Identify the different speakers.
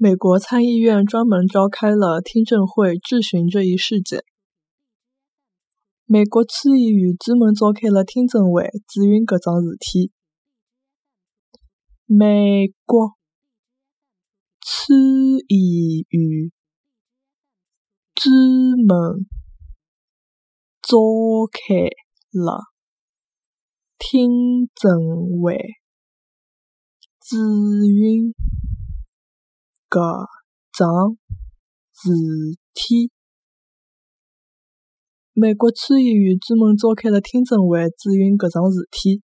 Speaker 1: 美国参议院专门召开了听证会质询这一事件。美国参议院专门召开了听证会质询搿桩事体。美国参议院专门召开了听证会质询搿桩事体。美国参议院专门召开了听证会质询搿桩事体。